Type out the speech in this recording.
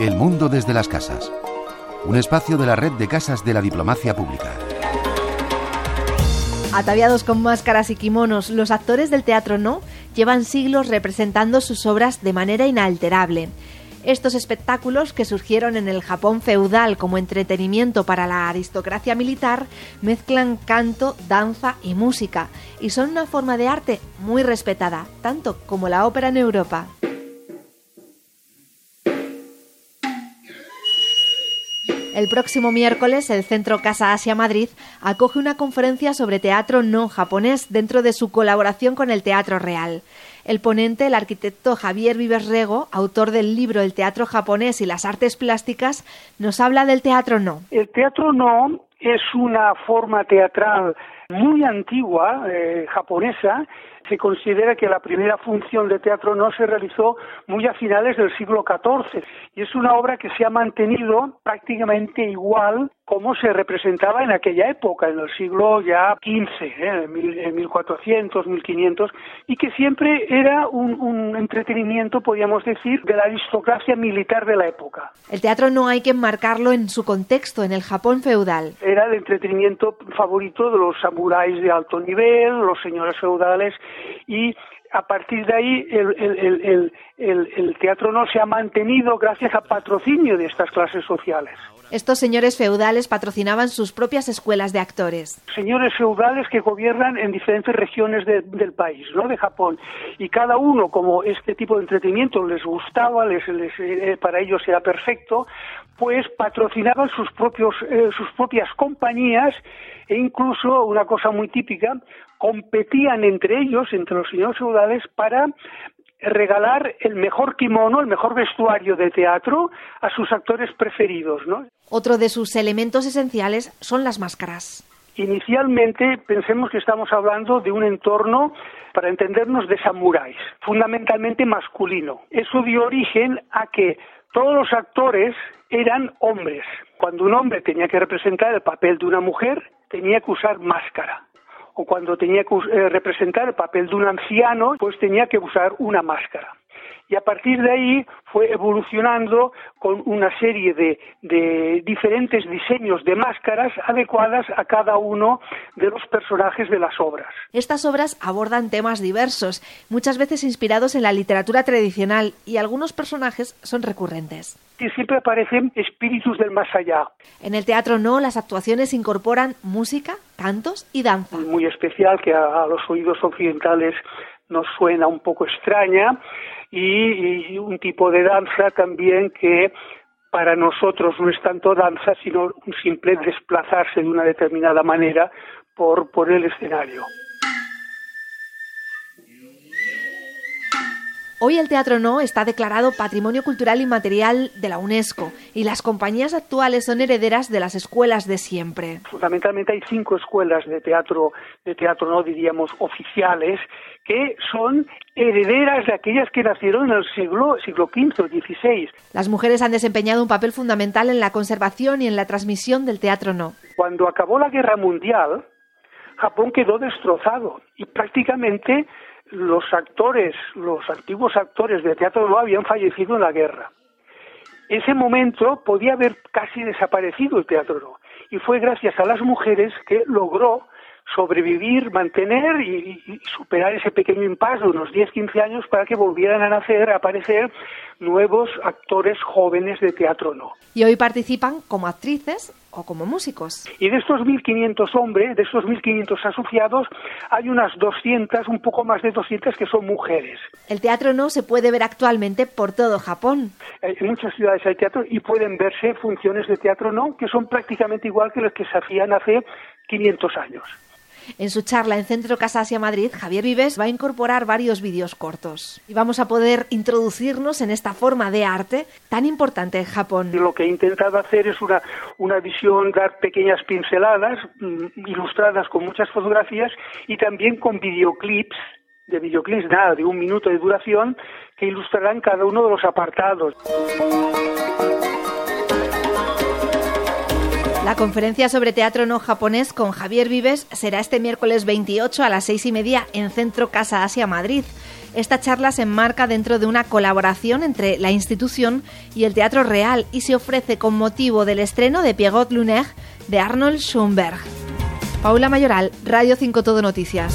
El mundo desde las casas. Un espacio de la red de casas de la diplomacia pública. Ataviados con máscaras y kimonos, los actores del teatro no llevan siglos representando sus obras de manera inalterable. Estos espectáculos, que surgieron en el Japón feudal como entretenimiento para la aristocracia militar, mezclan canto, danza y música, y son una forma de arte muy respetada, tanto como la ópera en Europa. El próximo miércoles, el Centro Casa Asia Madrid acoge una conferencia sobre teatro no japonés dentro de su colaboración con el Teatro Real. El ponente, el arquitecto Javier Vives Rego, autor del libro El teatro japonés y las artes plásticas, nos habla del teatro no. El teatro no es una forma teatral muy antigua, eh, japonesa, se considera que la primera función de teatro no se realizó muy a finales del siglo XIV y es una obra que se ha mantenido prácticamente igual como se representaba en aquella época, en el siglo ya XV, ¿eh? en 1400, 1500, y que siempre era un, un entretenimiento, podríamos decir, de la aristocracia militar de la época. El teatro no hay que enmarcarlo en su contexto, en el Japón feudal. Era el entretenimiento favorito de los samuráis de alto nivel, los señores feudales, y a partir de ahí el, el, teatro no se ha mantenido gracias a patrocinio de estas clases sociales. Estos señores feudales patrocinaban sus propias escuelas de actores. Señores feudales que gobiernan en diferentes regiones del país, ¿no? De Japón. Y cada uno, como este tipo de entretenimiento les gustaba, les, eh, para ellos era perfecto, pues patrocinaban sus propios, eh, sus propias compañías e incluso una cosa muy típica, competían entre ellos, entre los señores feudales, para regalar el mejor kimono, el mejor vestuario de teatro a sus actores preferidos, ¿no? Otro de sus elementos esenciales son las máscaras. Inicialmente pensemos que estamos hablando de un entorno, para entendernos, de samuráis, fundamentalmente masculino. Eso dio origen a que todos los actores eran hombres. Cuando un hombre tenía que representar el papel de una mujer, tenía que usar máscara o cuando tenía que eh, representar el papel de un anciano, pues tenía que usar una máscara y a partir de ahí fue evolucionando con una serie de, de, diferentes diseños de máscaras adecuadas a cada uno de los personajes de las obras. Estas obras abordan temas diversos, muchas veces inspirados en la literatura tradicional y algunos personajes son recurrentes. Y siempre aparecen espíritus del más allá. En el teatro no, las actuaciones incorporan música, cantos y danza. Muy especial que a los oídos occidentales nos suena un poco extraña y, un tipo de danza también que para nosotros no es tanto danza, sino un simple desplazarse de una determinada manera por, por el escenario. Hoy el Teatro No está declarado Patrimonio Cultural Inmaterial de la UNESCO y las compañías actuales son herederas de las escuelas de siempre. Fundamentalmente hay cinco escuelas de teatro, de teatro no diríamos oficiales, que son herederas de aquellas que nacieron en el siglo, siglo XV o XVI. Las mujeres han desempeñado un papel fundamental en la conservación y en la transmisión del Teatro No. Cuando acabó la Guerra Mundial, Japón quedó destrozado y prácticamente los actores, los antiguos actores de teatro no habían fallecido en la guerra. Ese momento podía haber casi desaparecido el teatro no. Y fue gracias a las mujeres que logró sobrevivir, mantener y, superar ese pequeño impasse de unos 10-15 años para que volvieran a nacer, a aparecer nuevos actores jóvenes de teatro no. Y hoy participan como actrices o como músicos. Y de estos 1.500 hombres, de estos 1.500 asociados, hay unas 200, un poco más de 200 que son mujeres. El teatro no se puede ver actualmente por todo Japón. En muchas ciudades hay teatro y pueden verse funciones de teatro no que son prácticamente igual que las que se hacían hace 500 años. En su charla en Centro Casa Asia Madrid, Javier Vives va a incorporar varios vídeos cortos y vamos a poder introducirnos en esta forma de arte tan importante en Japón. Lo que he intentado hacer es una, una visión, dar pequeñas pinceladas mm, ilustradas con muchas fotografías y también con videoclips de videoclips, nada, de un minuto de duración, que ilustrarán cada uno de los apartados. La conferencia sobre teatro no japonés con Javier Vives será este miércoles 28 a las seis y media en Centro Casa Asia Madrid. Esta charla se enmarca dentro de una colaboración entre la institución y el Teatro Real y se ofrece con motivo del estreno de Pierrot Lunaire de Arnold Schoenberg. Paula Mayoral, Radio 5 Todo Noticias.